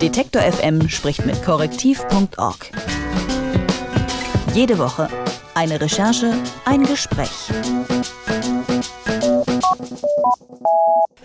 Detektor FM spricht mit korrektiv.org. Jede Woche eine Recherche, ein Gespräch.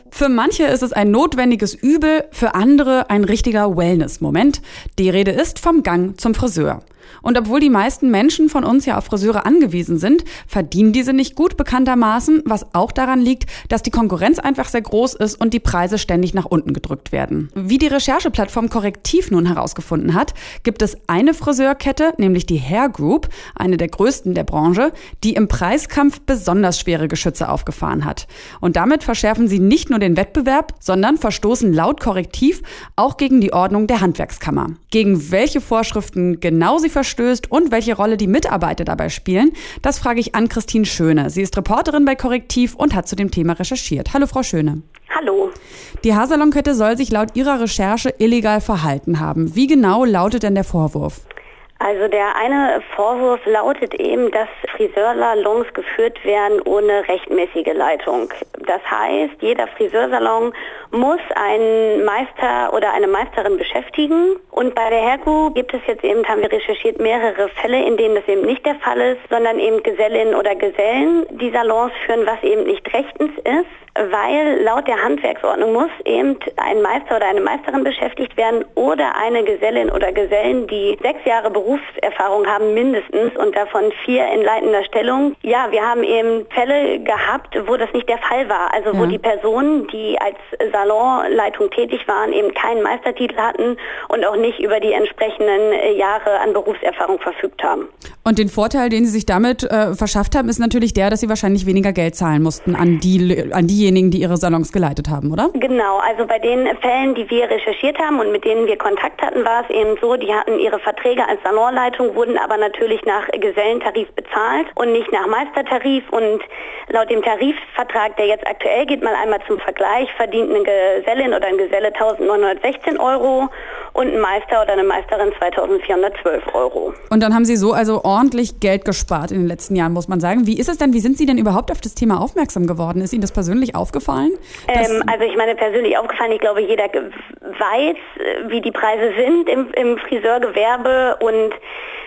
Für manche ist es ein notwendiges Übel, für andere ein richtiger Wellness-Moment. Die Rede ist vom Gang zum Friseur. Und obwohl die meisten Menschen von uns ja auf Friseure angewiesen sind, verdienen diese nicht gut bekanntermaßen, was auch daran liegt, dass die Konkurrenz einfach sehr groß ist und die Preise ständig nach unten gedrückt werden. Wie die Rechercheplattform Korrektiv nun herausgefunden hat, gibt es eine Friseurkette, nämlich die Hair Group, eine der größten der Branche, die im Preiskampf besonders schwere Geschütze aufgefahren hat. Und damit verschärfen sie nicht nur den Wettbewerb, sondern verstoßen laut Korrektiv auch gegen die Ordnung der Handwerkskammer. Gegen welche Vorschriften genau sie verstößt und welche Rolle die Mitarbeiter dabei spielen, das frage ich an Christine Schöne. Sie ist Reporterin bei Korrektiv und hat zu dem Thema recherchiert. Hallo, Frau Schöne. Hallo. Die Haarsalon-Kette soll sich laut ihrer Recherche illegal verhalten haben. Wie genau lautet denn der Vorwurf? Also der eine Vorwurf lautet eben, dass Friseursalons geführt werden ohne rechtmäßige Leitung. Das heißt, jeder Friseursalon muss einen Meister oder eine Meisterin beschäftigen. Und bei der Hergu gibt es jetzt eben, haben wir recherchiert, mehrere Fälle, in denen das eben nicht der Fall ist, sondern eben Gesellinnen oder Gesellen die Salons führen, was eben nicht rechtens ist weil laut der Handwerksordnung muss eben ein Meister oder eine Meisterin beschäftigt werden oder eine Gesellin oder Gesellen, die sechs Jahre Berufserfahrung haben mindestens und davon vier in leitender Stellung. Ja, wir haben eben Fälle gehabt, wo das nicht der Fall war. Also wo ja. die Personen, die als Salonleitung tätig waren, eben keinen Meistertitel hatten und auch nicht über die entsprechenden Jahre an Berufserfahrung verfügt haben. Und den Vorteil, den Sie sich damit äh, verschafft haben, ist natürlich der, dass Sie wahrscheinlich weniger Geld zahlen mussten an die, an die diejenigen, die ihre Salons geleitet haben, oder? Genau, also bei den Fällen, die wir recherchiert haben und mit denen wir Kontakt hatten, war es eben so, die hatten ihre Verträge als Salonleitung, wurden aber natürlich nach Gesellentarif bezahlt und nicht nach Meistertarif und laut dem Tarifvertrag, der jetzt aktuell geht, mal einmal zum Vergleich, verdient eine Gesellin oder ein Geselle 1916 Euro und ein Meister oder eine Meisterin 2412 Euro. Und dann haben Sie so also ordentlich Geld gespart in den letzten Jahren, muss man sagen. Wie ist es denn, wie sind Sie denn überhaupt auf das Thema aufmerksam geworden? Ist Ihnen das persönlich aufgefallen? Ähm, also ich meine persönlich aufgefallen, ich glaube jeder weiß, wie die Preise sind im, im Friseurgewerbe und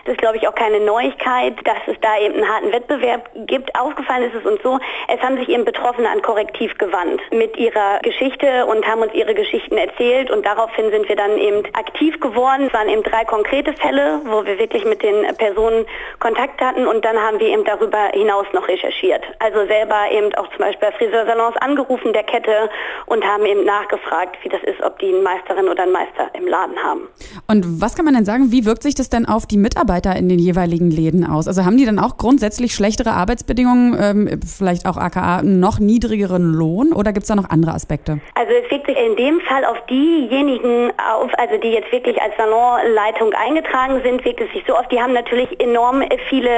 das ist, glaube ich, auch keine Neuigkeit, dass es da eben einen harten Wettbewerb gibt. Aufgefallen ist es uns so, es haben sich eben Betroffene an Korrektiv gewandt mit ihrer Geschichte und haben uns ihre Geschichten erzählt und daraufhin sind wir dann eben aktiv geworden. Es waren eben drei konkrete Fälle, wo wir wirklich mit den Personen Kontakt hatten und dann haben wir eben darüber hinaus noch recherchiert. Also selber eben auch zum Beispiel bei Friseursalons angerufen der Kette und haben eben nachgefragt, wie das ist, ob die eine Meisterin oder einen Meister im Laden haben. Und was kann man denn sagen, wie wirkt sich das denn auf die Mitarbeiter Mitarbeiter in den jeweiligen Läden aus? Also haben die dann auch grundsätzlich schlechtere Arbeitsbedingungen, ähm, vielleicht auch aka noch niedrigeren Lohn oder gibt es da noch andere Aspekte? Also es wirkt sich in dem Fall auf diejenigen auf, also die jetzt wirklich als Salonleitung eingetragen sind, wirkt es sich so auf, die haben natürlich enorm viele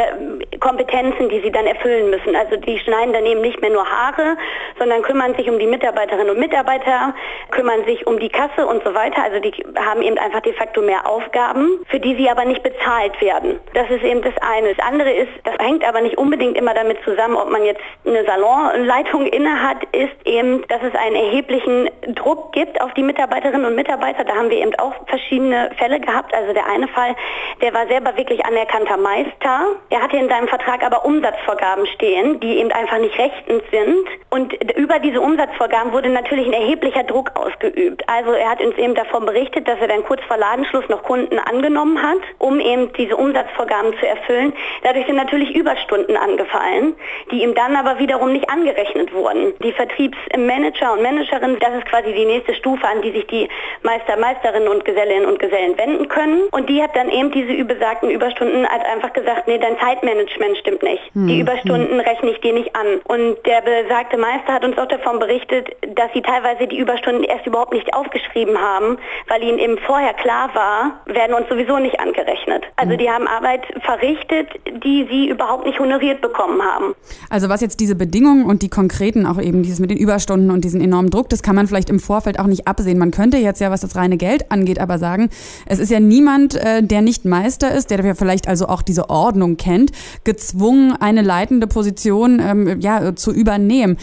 Kompetenzen, die sie dann erfüllen müssen. Also die schneiden dann eben nicht mehr nur Haare, sondern kümmern sich um die Mitarbeiterinnen und Mitarbeiter, kümmern sich um die Kasse und so weiter. Also die haben eben einfach de facto mehr Aufgaben, für die sie aber nicht bezahlt werden. Das ist eben das eine. Das andere ist, das hängt aber nicht unbedingt immer damit zusammen, ob man jetzt eine Salonleitung inne hat, ist eben, dass es einen erheblichen Druck gibt auf die Mitarbeiterinnen und Mitarbeiter. Da haben wir eben auch verschiedene Fälle gehabt. Also der eine Fall, der war selber wirklich anerkannter Meister. Er hatte in seinem Vertrag aber Umsatzvorgaben stehen, die eben einfach nicht rechtens sind. Und über diese Umsatzvorgaben wurde natürlich ein erheblicher Druck ausgeübt. Also er hat uns eben davon berichtet, dass er dann kurz vor Ladenschluss noch Kunden angenommen hat, um eben diese Umsatzvorgaben zu erfüllen. Dadurch sind natürlich Überstunden angefallen, die ihm dann aber wiederum nicht angerechnet wurden. Die Vertriebsmanager und Managerinnen, das ist quasi die nächste Stufe, an die sich die Meister, Meisterinnen und Gesellinnen und Gesellen wenden können. Und die hat dann eben diese übersagten Überstunden als einfach gesagt, nee, dein Zeitmanagement stimmt nicht. Hm. Die Überstunden hm. rechne ich dir nicht an. Und der besagte Meister hat uns auch davon berichtet, dass sie teilweise die Überstunden erst überhaupt nicht aufgeschrieben haben, weil ihnen eben vorher klar war, werden uns sowieso nicht angerechnet. Also die haben Arbeit verrichtet, die sie überhaupt nicht honoriert bekommen haben. Also was jetzt diese Bedingungen und die konkreten, auch eben dieses mit den Überstunden und diesen enormen Druck, das kann man vielleicht im Vorfeld auch nicht absehen. Man könnte jetzt ja, was das reine Geld angeht, aber sagen, es ist ja niemand, äh, der nicht Meister ist, der vielleicht also auch diese Ordnung kennt, gezwungen, eine leitende Position ähm, ja, zu übernehmen.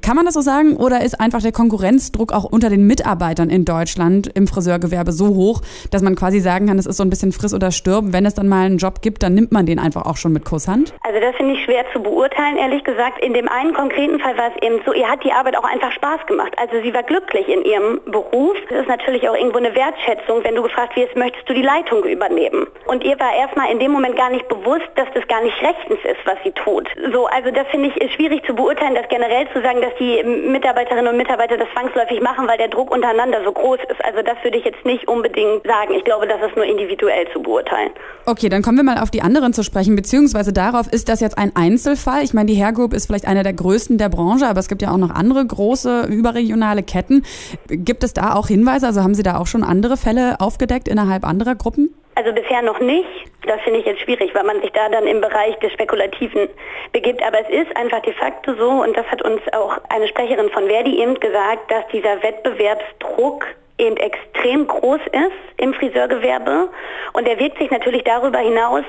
Kann man das so sagen oder ist einfach der Konkurrenzdruck auch unter den Mitarbeitern in Deutschland im Friseurgewerbe so hoch, dass man quasi sagen kann, es ist so ein bisschen friss oder stirb. Wenn es dann mal einen Job gibt, dann nimmt man den einfach auch schon mit Kusshand? Also das finde ich schwer zu beurteilen, ehrlich gesagt. In dem einen konkreten Fall war es eben so, ihr hat die Arbeit auch einfach Spaß gemacht. Also sie war glücklich in ihrem Beruf. Das ist natürlich auch irgendwo eine Wertschätzung, wenn du gefragt wirst, möchtest du die Leitung übernehmen? Und ihr war erstmal in dem Moment gar nicht bewusst, dass das gar nicht rechtens ist, was sie tut. So, also das finde ich schwierig zu beurteilen, das generell zu sagen, dass die Mitarbeiterinnen und Mitarbeiter das zwangsläufig machen, weil der Druck untereinander so groß ist. Also das würde ich jetzt nicht unbedingt sagen. Ich glaube, das ist nur individuell zu beurteilen. Okay, dann kommen wir mal auf die anderen zu sprechen, beziehungsweise darauf, ist das jetzt ein Einzelfall? Ich meine, die Hair Group ist vielleicht einer der größten der Branche, aber es gibt ja auch noch andere große überregionale Ketten. Gibt es da auch Hinweise? Also haben Sie da auch schon andere Fälle aufgedeckt innerhalb anderer Gruppen? Also bisher noch nicht. Das finde ich jetzt schwierig, weil man sich da dann im Bereich des Spekulativen begibt. Aber es ist einfach de facto so, und das hat uns auch eine Sprecherin von Verdi eben gesagt, dass dieser Wettbewerbsdruck eben extrem groß ist im Friseurgewerbe. Und er wirkt sich natürlich darüber hinaus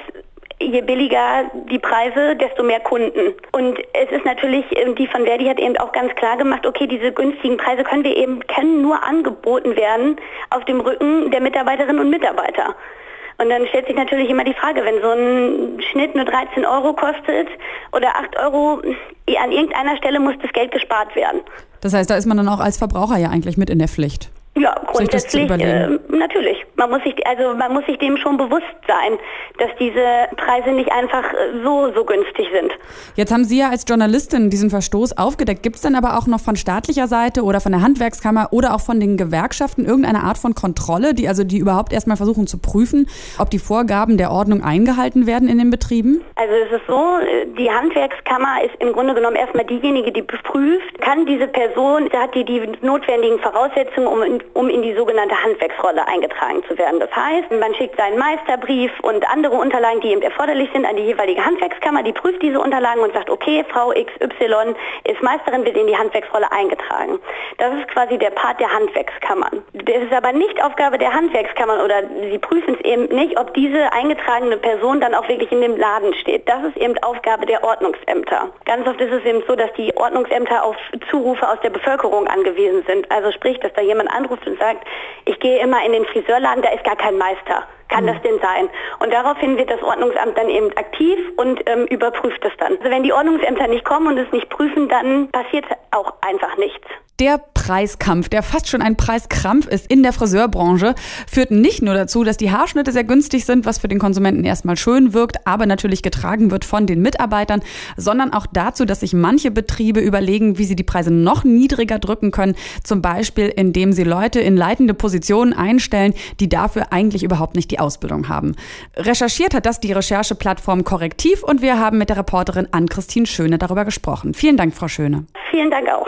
je billiger die Preise, desto mehr Kunden. Und es ist natürlich, ähm, die von Verdi hat eben auch ganz klar gemacht, okay, diese günstigen Preise können wir eben, können nur angeboten werden auf dem Rücken der Mitarbeiterinnen und Mitarbeiter. Und dann stellt sich natürlich immer die Frage, wenn so ein Schnitt nur 13 Euro kostet oder 8 Euro, an irgendeiner Stelle muss das Geld gespart werden. Das heißt, da ist man dann auch als Verbraucher ja eigentlich mit in der Pflicht. Ja, grundsätzlich äh, natürlich. Man muss sich also man muss sich dem schon bewusst sein, dass diese Preise nicht einfach äh, so so günstig sind. Jetzt haben Sie ja als Journalistin diesen Verstoß aufgedeckt. Gibt es denn aber auch noch von staatlicher Seite oder von der Handwerkskammer oder auch von den Gewerkschaften irgendeine Art von Kontrolle, die also die überhaupt erstmal versuchen zu prüfen, ob die Vorgaben der Ordnung eingehalten werden in den Betrieben? Also es ist so, die Handwerkskammer ist im Grunde genommen erstmal diejenige, die prüft, kann diese Person, hat die die notwendigen Voraussetzungen, um in um in die sogenannte Handwerksrolle eingetragen zu werden. Das heißt, man schickt seinen Meisterbrief und andere Unterlagen, die eben erforderlich sind, an die jeweilige Handwerkskammer. Die prüft diese Unterlagen und sagt, okay, Frau XY ist Meisterin, wird in die Handwerksrolle eingetragen. Das ist quasi der Part der Handwerkskammern. Das ist aber nicht Aufgabe der Handwerkskammern oder sie prüfen es eben nicht, ob diese eingetragene Person dann auch wirklich in dem Laden steht. Das ist eben Aufgabe der Ordnungsämter. Ganz oft ist es eben so, dass die Ordnungsämter auf Zurufe aus der Bevölkerung angewiesen sind. Also sprich, dass da jemand anruft, anruft und sagt, ich gehe immer in den Friseurladen, da ist gar kein Meister. Kann mhm. das denn sein? Und daraufhin wird das Ordnungsamt dann eben aktiv und ähm, überprüft es dann. Also wenn die Ordnungsämter nicht kommen und es nicht prüfen, dann passiert auch einfach nichts. Der Preiskampf, der fast schon ein Preiskrampf ist in der Friseurbranche, führt nicht nur dazu, dass die Haarschnitte sehr günstig sind, was für den Konsumenten erstmal schön wirkt, aber natürlich getragen wird von den Mitarbeitern, sondern auch dazu, dass sich manche Betriebe überlegen, wie sie die Preise noch niedriger drücken können, zum Beispiel indem sie Leute in leitende Positionen einstellen, die dafür eigentlich überhaupt nicht die Ausbildung haben. Recherchiert hat das die Rechercheplattform Korrektiv und wir haben mit der Reporterin Ann-Christine Schöne darüber gesprochen. Vielen Dank, Frau Schöne. Vielen Dank auch.